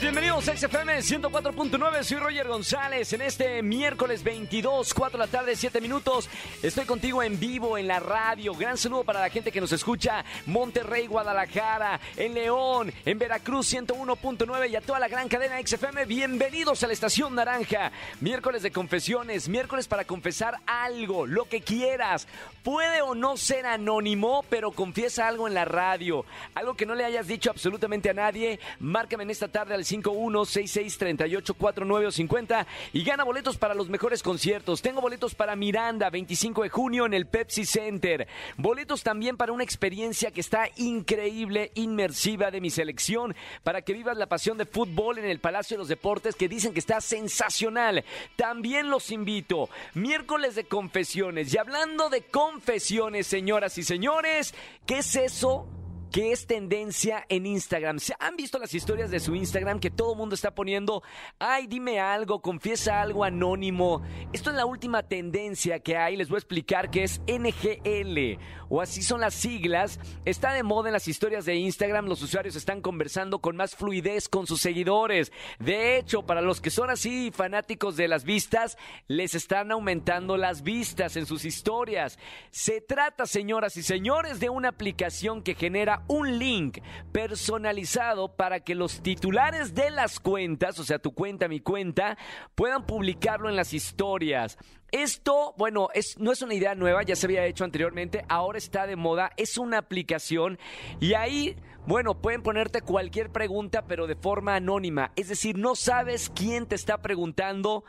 Bienvenidos a XFM 104.9, soy Roger González en este miércoles 22, 4 de la tarde, 7 minutos. Estoy contigo en vivo en la radio. Gran saludo para la gente que nos escucha Monterrey, Guadalajara, en León, en Veracruz 101.9 y a toda la gran cadena XFM. Bienvenidos a la Estación Naranja. Miércoles de confesiones, miércoles para confesar algo, lo que quieras. Puede o no ser anónimo, pero confiesa algo en la radio. Algo que no le hayas dicho absolutamente a nadie. Márcame en esta tarde al 5166384950 y gana boletos para los mejores conciertos. Tengo boletos para Miranda, 25 de junio en el Pepsi Center. Boletos también para una experiencia que está increíble, inmersiva de mi selección, para que vivas la pasión de fútbol en el Palacio de los Deportes, que dicen que está sensacional. También los invito. Miércoles de confesiones. Y hablando de confesiones, señoras y señores, ¿qué es eso? Que es tendencia en Instagram. ¿Se han visto las historias de su Instagram que todo el mundo está poniendo? Ay, dime algo, confiesa algo anónimo. Esto es la última tendencia que hay. Les voy a explicar que es NGL o así son las siglas. Está de moda en las historias de Instagram. Los usuarios están conversando con más fluidez con sus seguidores. De hecho, para los que son así fanáticos de las vistas, les están aumentando las vistas en sus historias. Se trata, señoras y señores, de una aplicación que genera un link personalizado para que los titulares de las cuentas, o sea, tu cuenta, mi cuenta, puedan publicarlo en las historias. Esto, bueno, es, no es una idea nueva, ya se había hecho anteriormente, ahora está de moda, es una aplicación y ahí, bueno, pueden ponerte cualquier pregunta, pero de forma anónima. Es decir, no sabes quién te está preguntando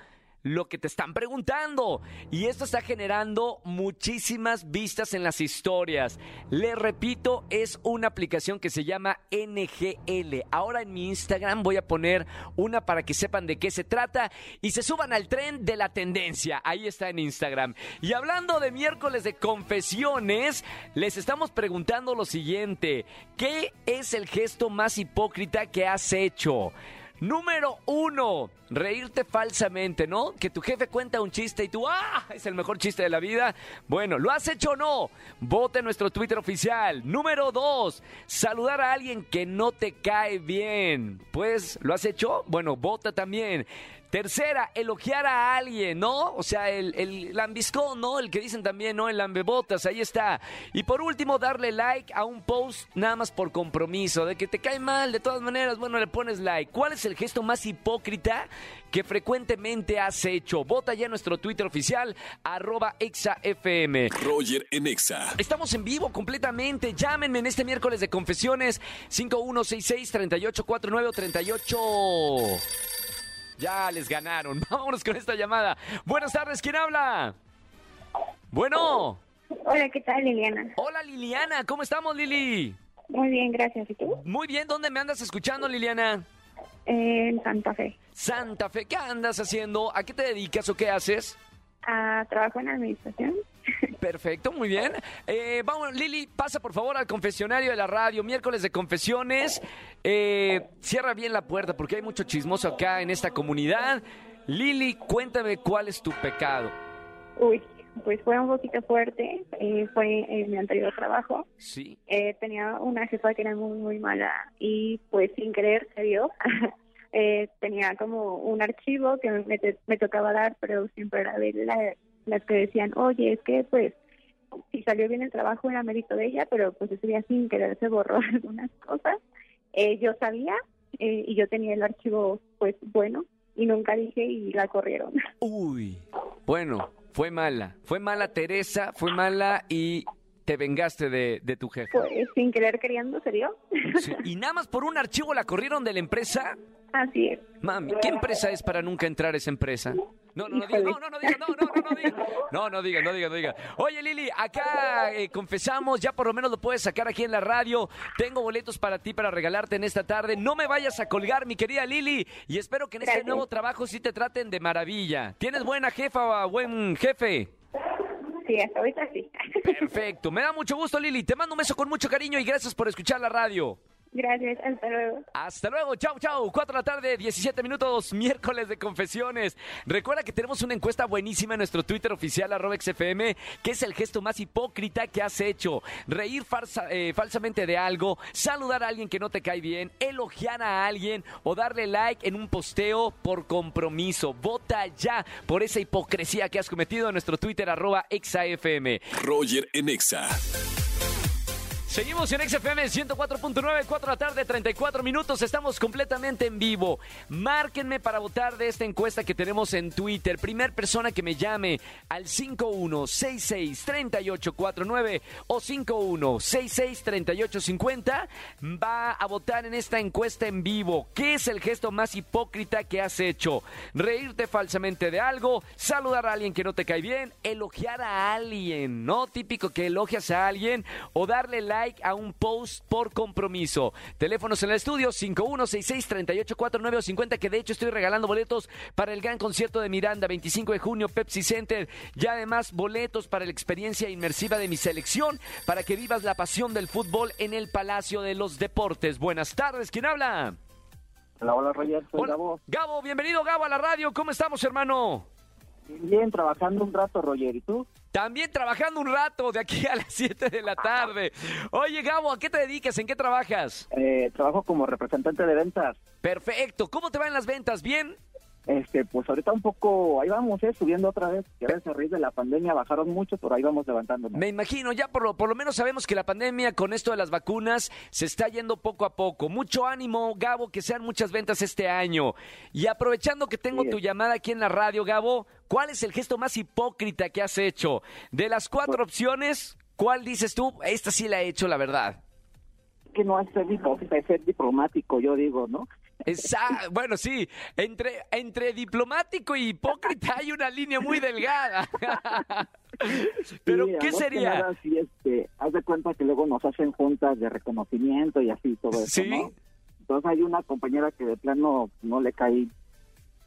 lo que te están preguntando. Y esto está generando muchísimas vistas en las historias. Le repito, es una aplicación que se llama NGL. Ahora en mi Instagram voy a poner una para que sepan de qué se trata y se suban al tren de la tendencia. Ahí está en Instagram. Y hablando de miércoles de confesiones, les estamos preguntando lo siguiente. ¿Qué es el gesto más hipócrita que has hecho? Número uno, reírte falsamente, ¿no? Que tu jefe cuenta un chiste y tú, ¡ah! Es el mejor chiste de la vida. Bueno, ¿lo has hecho o no? Vote en nuestro Twitter oficial. Número dos, saludar a alguien que no te cae bien. Pues, ¿lo has hecho? Bueno, vota también. Tercera, elogiar a alguien, ¿no? O sea, el, el lambiscón, ¿no? El que dicen también, ¿no? El lambebotas, ahí está. Y por último, darle like a un post nada más por compromiso, de que te cae mal, de todas maneras, bueno, le pones like. ¿Cuál es el gesto más hipócrita que frecuentemente has hecho? Vota ya en nuestro Twitter oficial, arroba exafm. Roger en Exa. Estamos en vivo completamente. Llámenme en este miércoles de confesiones 5166-3849-38. Ya les ganaron. Vámonos con esta llamada. Buenas tardes, ¿quién habla? Bueno. Hola, ¿qué tal, Liliana? Hola, Liliana. ¿Cómo estamos, Lili? Muy bien, gracias. ¿Y tú? Muy bien. ¿Dónde me andas escuchando, Liliana? En Santa Fe. Santa Fe. ¿Qué andas haciendo? ¿A qué te dedicas o qué haces? Ah, trabajo en administración. Perfecto, muy bien. Eh, vamos, Lili, pasa por favor al confesionario de la radio, miércoles de confesiones. Eh, cierra bien la puerta porque hay mucho chismoso acá en esta comunidad. Lili, cuéntame cuál es tu pecado. Uy, pues fue un poquito fuerte. eh, fue en mi anterior trabajo. Sí. Eh, tenía una jefa que era muy, muy mala y pues sin querer se dio. Eh, tenía como un archivo que me, te- me tocaba dar, pero siempre era de la- las que decían, oye, es que pues si salió bien el trabajo era mérito de ella, pero pues ese día sin querer se borró algunas cosas. Eh, yo sabía eh, y yo tenía el archivo pues bueno y nunca dije y la corrieron. Uy. Bueno, fue mala. Fue mala Teresa, fue mala y te vengaste de, de tu jefe. Pues sin querer queriendo se dio. Sí, Y nada más por un archivo la corrieron de la empresa. Así es. Mami, ¿qué empresa es para nunca entrar a esa empresa? No, no, no diga, no, no, no diga, no, no, no, no diga. No, no diga, no diga, no diga. Oye, Lili, acá eh, confesamos, ya por lo menos lo puedes sacar aquí en la radio. Tengo boletos para ti para regalarte en esta tarde. No me vayas a colgar, mi querida Lili, y espero que en este nuevo trabajo sí te traten de maravilla. ¿Tienes buena jefa o buen jefe? Sí, hasta ahorita sí. Perfecto, me da mucho gusto, Lili. Te mando un beso con mucho cariño y gracias por escuchar la radio. Gracias, hasta luego. Hasta luego, chau, chau. 4 de la tarde, 17 minutos, miércoles de confesiones. Recuerda que tenemos una encuesta buenísima en nuestro Twitter oficial, arroba XFM, que es el gesto más hipócrita que has hecho. Reír farsa- eh, falsamente de algo, saludar a alguien que no te cae bien, elogiar a alguien o darle like en un posteo por compromiso. Vota ya por esa hipocresía que has cometido en nuestro Twitter, arroba XAFM. Roger en Exa. Seguimos en XFM 104.9, 4 de la tarde, 34 minutos. Estamos completamente en vivo. Márquenme para votar de esta encuesta que tenemos en Twitter. Primer persona que me llame al 51663849 o 51663850 va a votar en esta encuesta en vivo. ¿Qué es el gesto más hipócrita que has hecho? Reírte falsamente de algo, saludar a alguien que no te cae bien, elogiar a alguien, ¿no? Típico que elogias a alguien o darle like a un post por compromiso. Teléfonos en el estudio 51663849 o 50 que de hecho estoy regalando boletos para el gran concierto de Miranda 25 de junio Pepsi Center y además boletos para la experiencia inmersiva de mi selección para que vivas la pasión del fútbol en el Palacio de los Deportes. Buenas tardes, ¿quién habla? Hola, hola Roger, soy Hola. Gabo. Gabo, bienvenido Gabo a la radio. ¿Cómo estamos, hermano? Bien, trabajando un rato, Roger. ¿Y tú? También trabajando un rato de aquí a las 7 de la tarde. Oye, Gabo, ¿a qué te dedicas? ¿En qué trabajas? Eh, trabajo como representante de ventas. Perfecto. ¿Cómo te van las ventas? ¿Bien? Este, pues ahorita un poco, ahí vamos, eh, subiendo otra vez. Ya ves, a raíz de la pandemia bajaron mucho, pero ahí vamos levantándonos. Me imagino, ya por lo, por lo menos sabemos que la pandemia con esto de las vacunas se está yendo poco a poco. Mucho ánimo, Gabo, que sean muchas ventas este año. Y aprovechando que tengo Sí. tu llamada aquí en la radio, Gabo, ¿cuál es el gesto más hipócrita que has hecho? De las cuatro opciones, ¿cuál dices tú? Esta sí la he hecho, la verdad. Que no es ser hipócrita, es ser diplomático, yo digo, ¿no? Esa- bueno, sí, entre, entre diplomático y hipócrita hay una línea muy delgada. Pero, Sí, ¿qué más que sería? nada, este, haz de cuenta que luego nos hacen juntas de reconocimiento y así, todo eso, Sí. ¿no? Entonces hay una compañera que de plano no le cae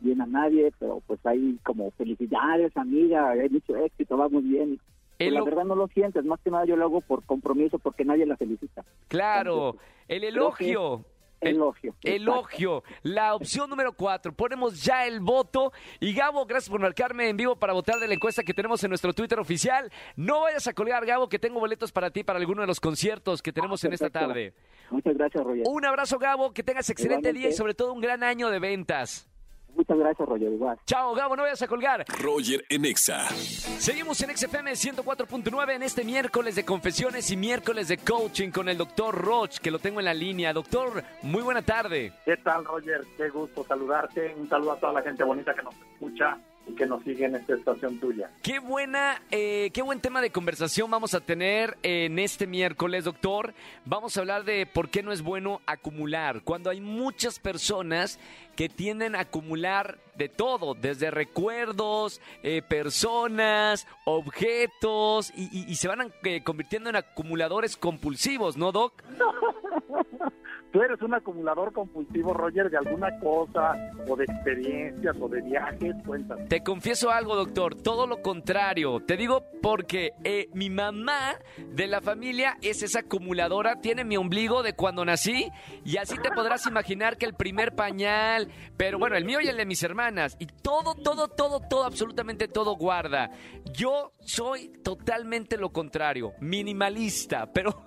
bien a nadie, pero pues hay como felicidades, amiga, hay mucho éxito, vamos bien. Pues, El la verdad no lo sientes, más que nada yo lo hago por compromiso porque nadie la felicita. Claro, el creo que elogio. El- Elogio. Elogio, la opción número cuatro. Ponemos ya el voto. Y Gabo, gracias por marcarme en vivo para votar de la encuesta que tenemos en nuestro Twitter oficial. No vayas a colgar, Gabo, que tengo boletos para ti para alguno de los conciertos que tenemos en esta tarde. Muchas gracias, Roger. Un abrazo, Gabo, que tengas excelente día y sobre todo un gran año de ventas. Muchas gracias, Roger. Igual. Chao, Gabo, no vayas a colgar. Roger en Exa. Seguimos en XFM 104.9 en este miércoles de confesiones y miércoles de coaching con el doctor Roch, que lo tengo en la línea. Doctor, muy buena tarde. ¿Qué tal, Roger? Qué gusto saludarte. Un saludo a toda la gente bonita que nos escucha y que nos sigue en esta estación tuya. Qué buena, eh, qué buen tema de conversación vamos a tener en este miércoles, doctor. Vamos a hablar de por qué no es bueno acumular. Cuando hay muchas personas que tienden a acumular de todo, desde recuerdos, eh, personas, objetos, y, y- y se van eh, convirtiendo en acumuladores compulsivos, ¿no, Doc? ¿Tú eres un acumulador compulsivo, Roger, de alguna cosa o de experiencias o de viajes? Cuéntame. Te confieso algo, doctor, todo lo contrario. Te digo porque eh, mi mamá de la familia es esa acumuladora, tiene mi ombligo de cuando nací y así te podrás imaginar que el primer pañal, pero bueno, el mío y el de mis hermanas, y todo, todo, todo, todo, absolutamente todo guarda. Yo soy totalmente lo contrario, minimalista, pero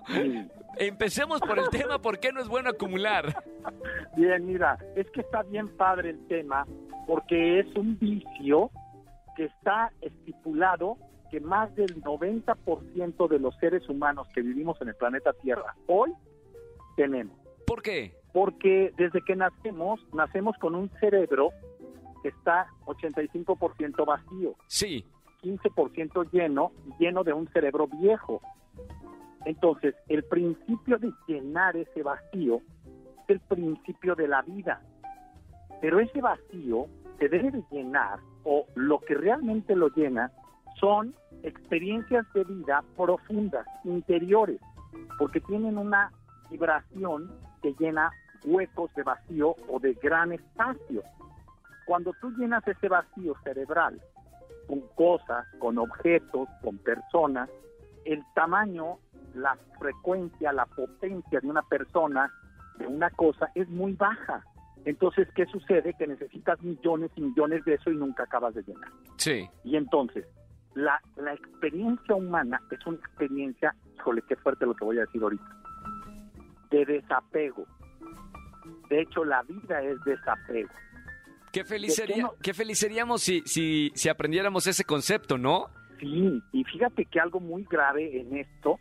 empecemos por el tema, ¿por qué no es bueno acumular? Bien, mira, es que está bien padre el tema porque es un vicio que está estipulado que más del 90% de los seres humanos que vivimos en el planeta Tierra hoy tenemos. ¿Por qué? porque desde que nacemos, nacemos con un cerebro que está 85% vacío, Sí, 15% lleno, lleno de un cerebro viejo. Entonces, el principio de llenar ese vacío es el principio de la vida. Pero ese vacío se debe de llenar, o lo que realmente lo llena, son experiencias de vida profundas, interiores, porque tienen una vibración que llena huecos de vacío o de gran espacio. Cuando tú llenas ese vacío cerebral con cosas, con objetos, con personas, el tamaño, la frecuencia, la potencia de una persona de una cosa es muy baja. Entonces, ¿qué sucede? Que necesitas millones y millones de eso y nunca acabas de llenar. Sí. Y entonces, la, la experiencia humana es una experiencia, híjole, qué fuerte lo que voy a decir ahorita, de desapego. De hecho, la vida es desapego. Qué feliz, ¿De qué sería, no? qué feliz seríamos si, si, si aprendiéramos ese concepto, ¿no? Sí, y fíjate que algo muy grave en esto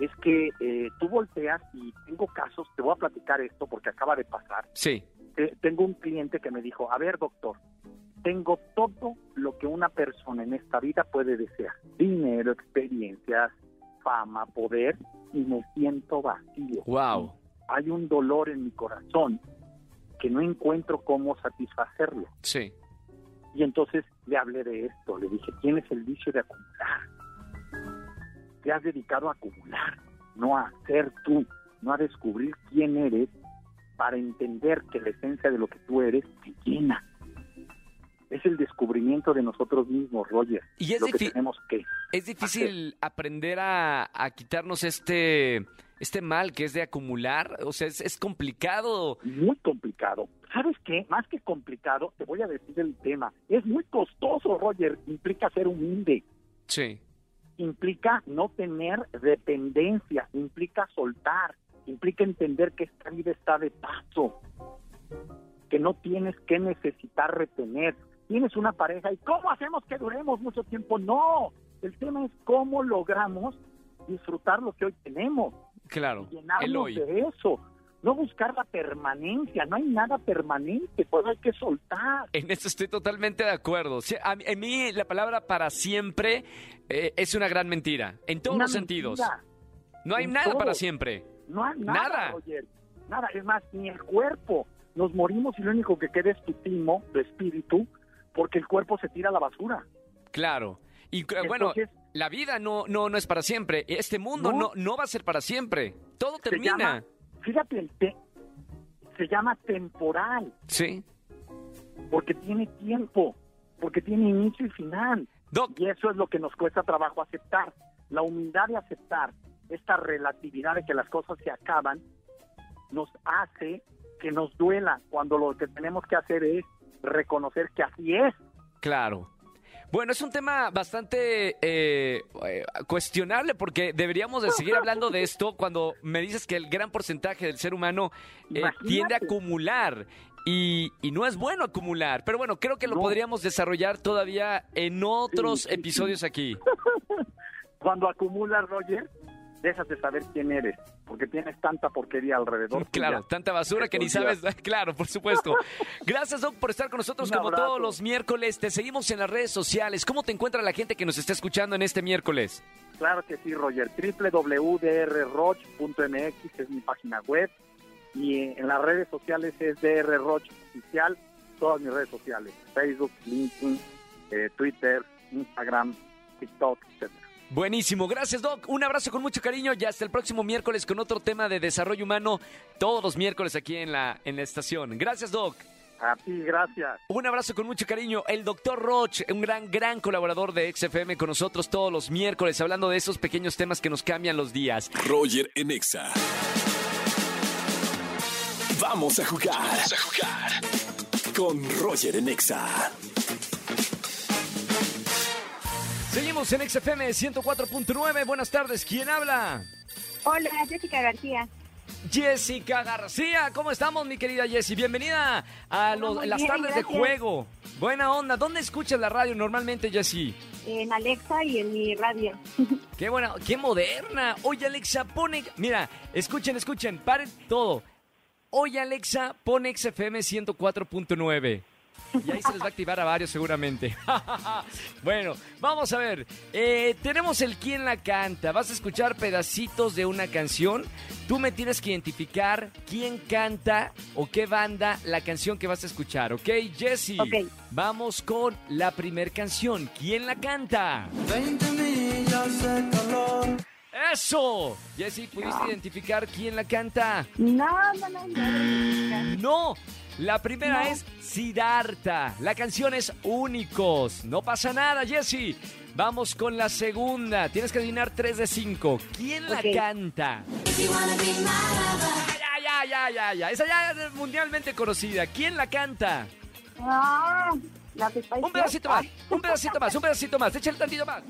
es que eh, tú volteas y tengo casos, te voy a platicar esto porque acaba de pasar. Sí. Eh, tengo un cliente que me dijo, a ver doctor, tengo todo lo que una persona en esta vida puede desear. Dinero, experiencias, fama, poder, y me siento vacío. Wow. Hay un dolor en mi corazón que no encuentro cómo satisfacerlo. Sí. Y entonces le hablé de esto, le dije, tienes el vicio de acumular. Te has dedicado a acumular, no a ser tú, no a descubrir quién eres para entender que la esencia de lo que tú eres te llena. Es el descubrimiento de nosotros mismos, Roger. Y es lo que tenemos que. Es difícil aprender a, a quitarnos este, este mal que es de acumular. O sea, es, es complicado. Muy complicado. ¿Sabes qué? Más que complicado, te voy a decir el tema. Es muy costoso, Roger. Implica ser humilde. Sí. Implica no tener dependencia, implica soltar, implica entender que esta vida está de paso, que no tienes que necesitar retener. Tienes una pareja y ¿cómo hacemos que duremos mucho tiempo? No, el tema es cómo logramos disfrutar lo que hoy tenemos, Claro. y El llenarnos hoy. de eso. No buscar la permanencia, no hay nada permanente, pues hay que soltar. En eso estoy totalmente de acuerdo. Sí, a mí- en mí la palabra para siempre eh, es una gran mentira. En todos Una los sentidos. No hay En nada para siempre. No hay nada, Nada. Roger. Nada, es más, ni el cuerpo. Nos morimos y lo único que queda es tu timo, tu espíritu, porque el cuerpo se tira a la basura. Claro. Y eh, bueno, la vida no, no, no es para siempre. Este mundo no, No. no va a ser para siempre. Todo Se termina. llama, fíjate, el te- se llama temporal, Sí. porque tiene tiempo, porque tiene inicio y final. Doc, Y eso es lo que nos cuesta trabajo aceptar. La humildad de aceptar esta relatividad de que las cosas se acaban nos hace que nos duela cuando lo que tenemos que hacer es reconocer que así es. Claro. Bueno, es un tema bastante eh, eh, cuestionable porque deberíamos de seguir hablando de esto cuando me dices que el gran porcentaje del ser humano eh, tiende a acumular y, y no es bueno acumular. Pero bueno, creo que lo No. podríamos desarrollar todavía en otros Sí, sí, sí. episodios aquí. Cuando acumulas, Roger, déjate saber quién eres, porque tienes tanta porquería alrededor. Claro, tanta basura que ni sabes. Claro, por supuesto. Gracias, Doc, por estar con nosotros Un como abrazo. todos los miércoles. Te seguimos en las redes sociales. ¿Cómo te encuentra la gente que nos está escuchando en este miércoles? Claro que sí, Roger. www.drroch.mx es mi página web y en las redes sociales es drroch oficial, todas mis redes sociales, Facebook, LinkedIn, eh, Twitter, Instagram, TikTok, etcétera. Buenísimo, gracias Doc. Un abrazo con mucho cariño y hasta el próximo miércoles con otro tema de desarrollo humano, todos los miércoles aquí en la, en la estación. Gracias Doc. A ti, gracias. Un abrazo con mucho cariño. El doctor Roch, un gran, gran colaborador de XFM con nosotros todos los miércoles, hablando de esos pequeños temas que nos cambian los días. Roger en Exa. Vamos a jugar. Vamos a jugar. Con Roger en Exa. Seguimos en XFM 104.9. Buenas tardes. ¿Quién habla? Hola, Jessica García. Jessica García. ¿Cómo estamos, mi querida Jessie? Bienvenida a los- las tardes de juego. Buena onda. ¿Dónde escuchas la radio normalmente, Jessie? En Alexa y en mi radio. Qué buena, qué moderna. Oye, Alexa, pone. Mira, escuchen, escuchen, paren todo. Oye, Alexa, pone XFM 104.9. Y ahí se les va a activar a varios seguramente. bueno, vamos a ver. Eh, tenemos el quién la canta. Vas a escuchar pedacitos de una canción. Tú me tienes que identificar quién canta o qué banda la canción que vas a escuchar, ¿ok? Jesse, Ok. vamos con la primer canción. ¿Quién la canta? 20 millas de calor. ¡Eso! Jessy, ¿pudiste identificar quién la canta? No, no, no, no. No, la primera No. es Siddhartha. La canción es Únicos. No pasa nada, Jessy. Vamos con la segunda. Tienes que adivinar 3 de 5. ¿Quién la canta? Ay, Ya, ya, ya, ya. Esa ya es mundialmente conocida. ¿Quién la canta? Ah, la Un pedacito más, un pedacito más, un pedacito más. Échale tantito más.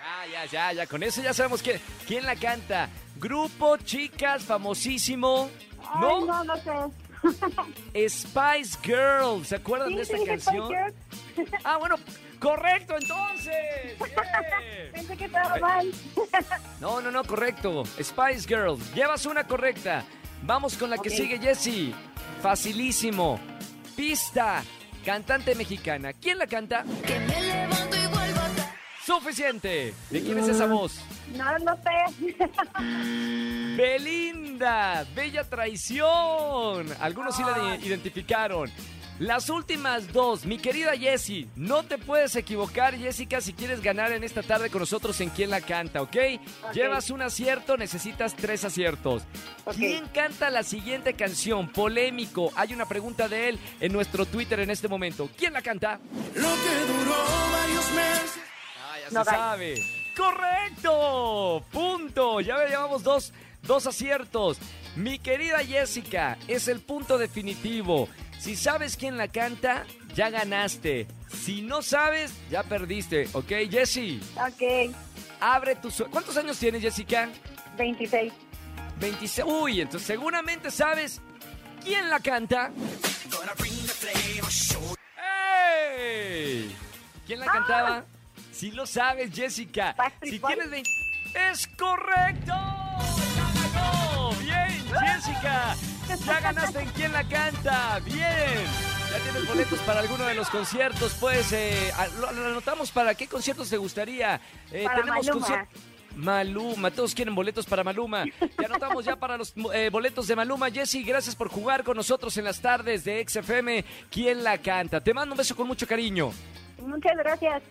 Ya, ya, ya, ya. Con eso ya sabemos que, quién la canta. Grupo, chicas, famosísimo. Ay, ¿No? no, no sé. Spice Girls. ¿Se acuerdan Sí, de esta sí, Spice canción? Girls. Ah, bueno, correcto entonces. Pensé que estaba mal. No, no, no, correcto. Spice Girls. Llevas una correcta. Vamos con la que sigue, Jessie. Facilísimo. Pista. Cantante mexicana. ¿Quién la canta? Que me Suficiente. ¿De quién es esa voz? No, no sé. Belinda. Bella traición. Algunos sí la de- identificaron. Las últimas dos, mi querida Jessie, no te puedes equivocar, Jessica, si quieres ganar en esta tarde con nosotros en quién la canta, ¿ok? Llevas un acierto, necesitas tres aciertos. ¿Quién canta la siguiente canción? Polémico. Hay una pregunta de él en nuestro Twitter en este momento. ¿Quién la canta? Lo que duró varios meses. Ah, ya No, se sabe. ¡Correcto! Punto. Ya ve, llevamos dos, dos aciertos. Mi querida Jessica, es el punto definitivo. Si sabes quién la canta, ya ganaste. Si no sabes, ya perdiste. ¿Ok, Jessie? ok, Abre tu... su- ¿Cuántos años tienes, Jessica? 26. 26. Uy, entonces seguramente sabes quién la canta. ¡Ey! ¿Quién la cantaba? Si lo sabes, Jessica. Si tienes 20... ¡Es correcto! ¡Ya ganó! ¡Bien, Jessica! Ya ganaste en quién la canta. ¡Bien! Ya tienes boletos para alguno de los conciertos. Pues eh, lo, lo anotamos para qué conciertos te gustaría. Eh, Para tenemos Maluma. conciertos. Maluma, todos quieren boletos para Maluma. Te anotamos ya para los eh, boletos de Maluma. Jessy, gracias por jugar con nosotros en las tardes de XFM. ¿Quién la canta? Te mando un beso con mucho cariño. Muchas gracias.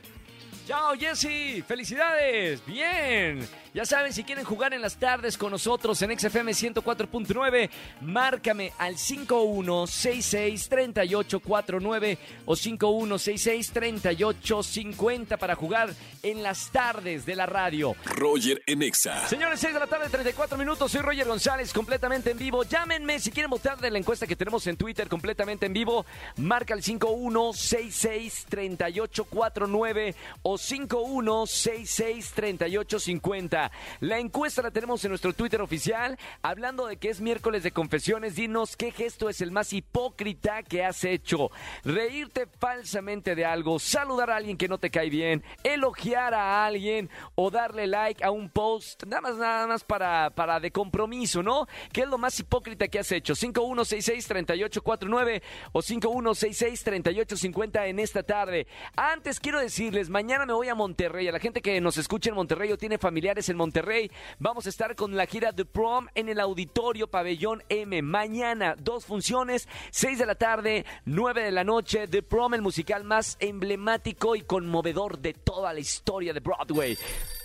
Chao, Jessy. Felicidades. Bien. Ya saben, si quieren jugar en las tardes con nosotros en XFM 104.9, márcame al 5166-3849 o 5166-3850 para jugar en las tardes de la radio. Roger en Exa. Señores, 6 de la tarde, 34 minutos. Soy Roger González, completamente en vivo. Llámenme si quieren votar de la encuesta que tenemos en Twitter, completamente en vivo. Marca el 5166-3849 o 5166-3850. La encuesta la tenemos en nuestro Twitter oficial. Hablando de que es miércoles de confesiones, dinos qué gesto es el más hipócrita que has hecho. Reírte falsamente de algo, saludar a alguien que no te cae bien, elogiar a alguien o darle like a un post, nada más, nada más para, para de compromiso, ¿no? ¿Qué es lo más hipócrita que has hecho? 5166-3849 o 5166-3850 en esta tarde. Antes quiero decirles, mañana me voy a Monterrey. A la gente que nos escucha en Monterrey o tiene familiares en Monterrey, vamos a estar con la gira The Prom en el Auditorio Pabellón M. Mañana, dos funciones, 6 de la tarde, 9 de la noche. The Prom, el musical más emblemático y conmovedor de toda la historia de Broadway.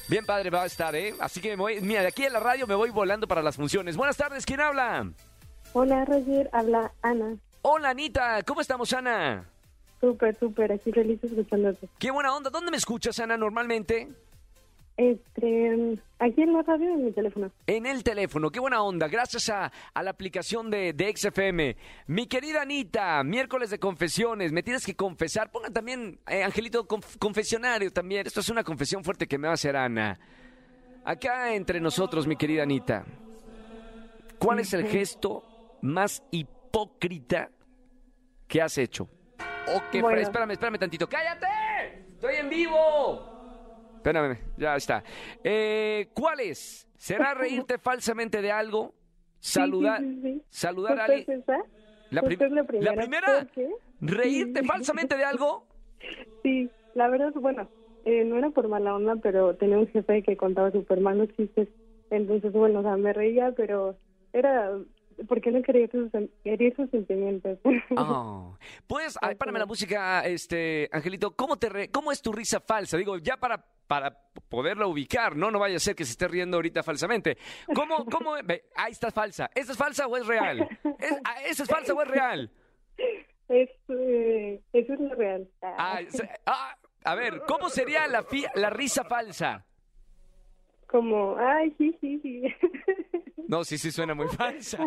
Bien padre va a estar, ¿eh? Así que me voy, mira, de aquí en la radio me voy volando para las funciones. Buenas tardes, ¿quién habla? Hola, Roger. Habla Ana. Hola, Anita, ¿cómo estamos, Ana? Súper, súper. Aquí feliz escuchándote. Qué buena onda. ¿Dónde me escuchas, Ana, normalmente? Este, aquí en la radio, en mi teléfono. En el teléfono, qué buena onda, gracias a, a la aplicación de, de XFM. Mi querida Anita, miércoles de confesiones, me tienes que confesar. Pongan también, eh, Angelito, conf- confesionario también. Esto es una confesión fuerte que me va a hacer Ana. Acá entre nosotros, mi querida Anita, ¿cuál es el gesto más hipócrita que has hecho? O que, Bueno. espérame, espérame tantito. ¡Cállate! ¡Estoy en vivo! Espérame, ya está. Eh, ¿Cuál es? ¿Será reírte falsamente de algo? Saludar, Sí, sí, sí, saludar a ¿Justo alguien. La, prim- es la primera. ¿La primera? ¿Reírte falsamente de algo? Sí, la verdad, bueno, eh, no era por mala onda, pero tenía un jefe que contaba súper mal los chistes. Entonces, bueno, o sea, me reía, pero era porque no quería sus, herir sus sentimientos. Oh. Pues, ay, párame la música, este, Angelito. ¿Cómo, te re- ¿Cómo es tu risa falsa? Digo, ya para, para poderla ubicar, ¿no? No vaya a ser que se esté riendo ahorita falsamente. ¿Cómo, cómo? ve, Ahí está falsa. ¿Esta es falsa o es real? ¿Es, ah, ¿Esa es falsa o es real? es, eh, eso es lo real. Ah, ah, a ver, ¿cómo sería la, fi- la risa falsa? Como, ay, sí, sí, sí. No, sí, sí suena muy falsa.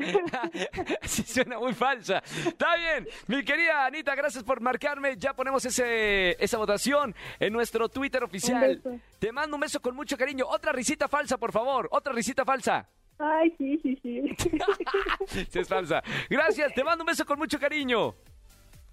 sí suena muy falsa. Está bien. Mi querida Anita, gracias por marcarme. Ya ponemos ese, esa votación en nuestro Twitter oficial. Te mando un beso con mucho cariño. Otra risita falsa, por favor. Otra risita falsa. Ay, sí, sí, sí. Sí, es falsa. Gracias, te mando un beso con mucho cariño.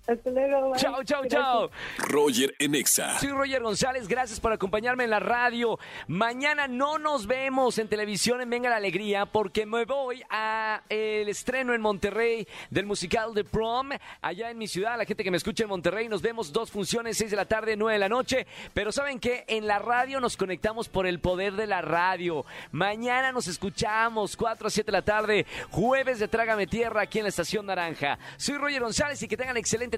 Hasta luego. bye. Chao, chao, Gracias. chao. Roger en Exa. Soy Roger González, gracias por acompañarme en la radio. Mañana no nos vemos en televisión en Venga la Alegría porque me voy a el estreno en Monterrey del musical The Prom, allá en mi ciudad. La gente que me escucha en Monterrey, nos vemos dos funciones, seis de la tarde, nueve de la noche. Pero ¿saben qué? En la radio nos conectamos por el poder de la radio. Mañana nos escuchamos, 4 a 7 de la tarde, jueves de Trágame Tierra aquí en la Estación Naranja. Soy Roger González y que tengan excelente